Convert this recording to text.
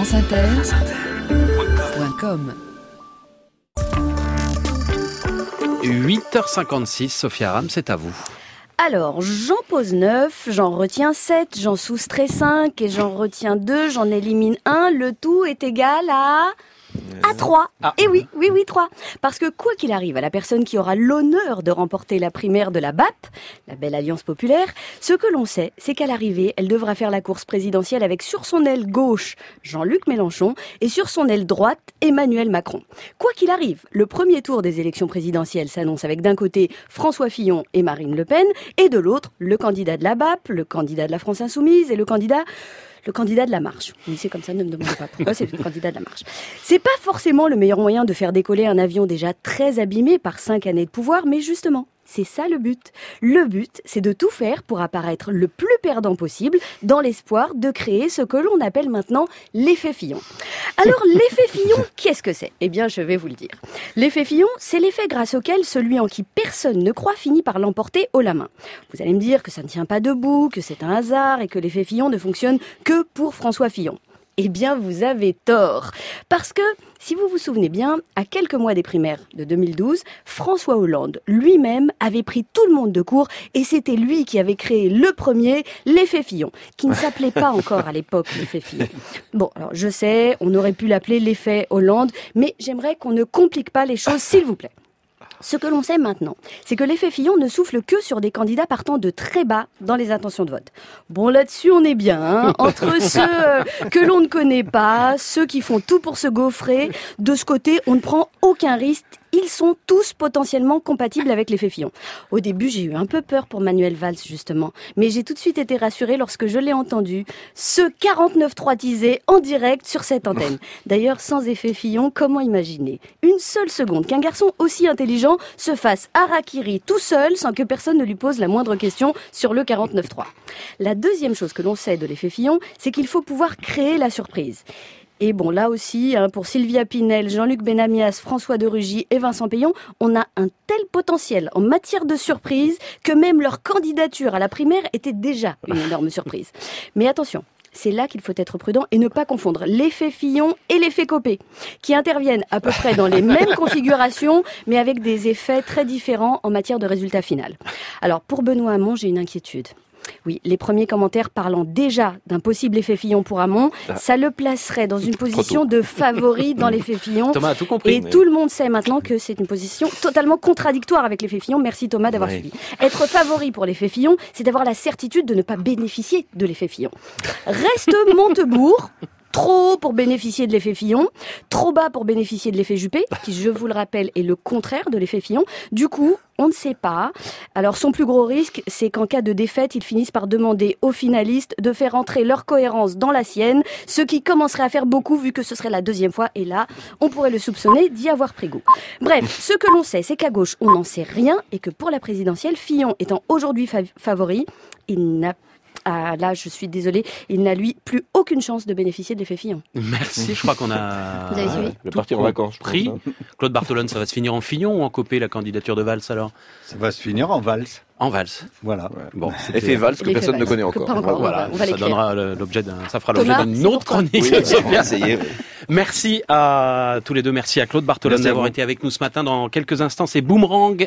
franceinter.com 8h56, Sophia Ram, c'est à vous. Alors, j'en pose 9, j'en retiens 7, j'en soustrais 5 et j'en retiens 2, j'en élimine 1. Le tout est égal à... À 3. Ah. Et oui, oui, oui, 3. Parce que quoi qu'il arrive à la personne qui aura l'honneur de remporter la primaire de la BAP, la belle alliance populaire, ce que l'on sait, c'est qu'à l'arrivée, elle devra faire la course présidentielle avec sur son aile gauche Jean-Luc Mélenchon et sur son aile droite Emmanuel Macron. Quoi qu'il arrive, le premier tour des élections présidentielles s'annonce avec d'un côté François Fillon et Marine Le Pen et de l'autre le candidat de la BAP, le candidat de la France Insoumise et le candidat le candidat de la marche. C'est comme ça, ne me demandez pas pourquoi, c'est le candidat de la marche. C'est pas forcément le meilleur moyen de faire décoller un avion déjà très abîmé par cinq années de pouvoir, mais justement, c'est ça le but. Le but, c'est de tout faire pour apparaître le plus perdant possible dans l'espoir de créer ce que l'on appelle maintenant l'effet Fillon. Alors, l'effet Fillon, qu'est-ce que c'est? Eh bien, je vais vous le dire. L'effet Fillon, c'est l'effet grâce auquel celui en qui personne ne croit finit par l'emporter haut la main. Vous allez me dire que ça ne tient pas debout, que c'est un hasard et que l'effet Fillon ne fonctionne que pour François Fillon. Eh bien, vous avez tort. Parce que, si vous vous souvenez bien, à quelques mois des primaires de 2012, François Hollande lui-même avait pris tout le monde de court et c'était lui qui avait créé le premier l'effet Fillon, qui ne s'appelait pas encore à l'époque l'effet Fillon. Bon, alors je sais, on aurait pu l'appeler l'effet Hollande, mais j'aimerais qu'on ne complique pas les choses, s'il vous plaît. Ce que l'on sait maintenant, c'est que l'effet Fillon ne souffle que sur des candidats partant de très bas dans les intentions de vote. Bon, là-dessus, on est bien. hein. Entre ceux euh, que l'on ne connaît pas, ceux qui font tout pour se gaufrer, de ce côté, on ne prend aucun risque. Ils sont tous potentiellement compatibles avec l'effet Fillon. Au début, j'ai eu un peu peur pour Manuel Valls, justement. Mais j'ai tout de suite été rassurée lorsque je l'ai entendu. Ce 49-3 teasé en direct sur cette antenne. D'ailleurs, sans effet Fillon, comment imaginer? Une seule seconde qu'un garçon aussi intelligent se fasse harakiri tout seul sans que personne ne lui pose la moindre question sur le 49-3. La deuxième chose que l'on sait de l'effet Fillon, c'est qu'il faut pouvoir créer la surprise. Et bon, là aussi, hein, pour Sylvia Pinel, Jean-Luc Benamias, François de Rugy et Vincent Payon, on a un tel potentiel en matière de surprise que même leur candidature à la primaire était déjà une énorme surprise. Mais attention, c'est là qu'il faut être prudent et ne pas confondre l'effet Fillon et l'effet Copé, qui interviennent à peu près dans les mêmes configurations, mais avec des effets très différents en matière de résultat final. Alors, pour Benoît Hamon, j'ai une inquiétude. Oui, les premiers commentaires parlant déjà d'un possible effet Fillon pour Hamon, ça le placerait dans une position de favori dans l'effet Fillon. Thomas a tout compris. Et tout le monde sait maintenant que c'est une position totalement contradictoire avec l'effet Fillon. Merci Thomas d'avoir Oui. suivi. Être favori pour l'effet Fillon, c'est d'avoir la certitude de ne pas bénéficier de l'effet Fillon. Reste Montebourg. Trop haut pour bénéficier de l'effet Fillon, trop bas pour bénéficier de l'effet Juppé, qui, je vous le rappelle, est le contraire de l'effet Fillon. Du coup, on ne sait pas. Alors, son plus gros risque, c'est qu'en cas de défaite, ils finissent par demander aux finalistes de faire entrer leur cohérence dans la sienne, ce qui commencerait à faire beaucoup vu que ce serait la deuxième fois. Et là, on pourrait le soupçonner d'y avoir pris goût. Bref, ce que l'on sait, c'est qu'à gauche, on n'en sait rien et que pour la présidentielle, Fillon étant aujourd'hui fa- favori, il n'a ah, là, je suis désolée, il n'a lui plus aucune chance de bénéficier de l'effet Fillon. Merci, je crois qu'on a. Vous avez suivi vais partir en vacances. hein. Claude Bartolone, ça va se finir en Fillon ou en Copé, la candidature de Valls alors? Ça va se finir en valse. En Valls. Voilà. Bon, Effet Valls que personne ne Valls, connaît encore. voilà, on va ça donnera le- l'objet d'un, ça fera l'objet d'une autre chronique. Oui, oui. Merci à tous les deux. Merci à Claude Bartolone d'avoir été avec nous ce matin. Dans quelques instants, c'est Boomerang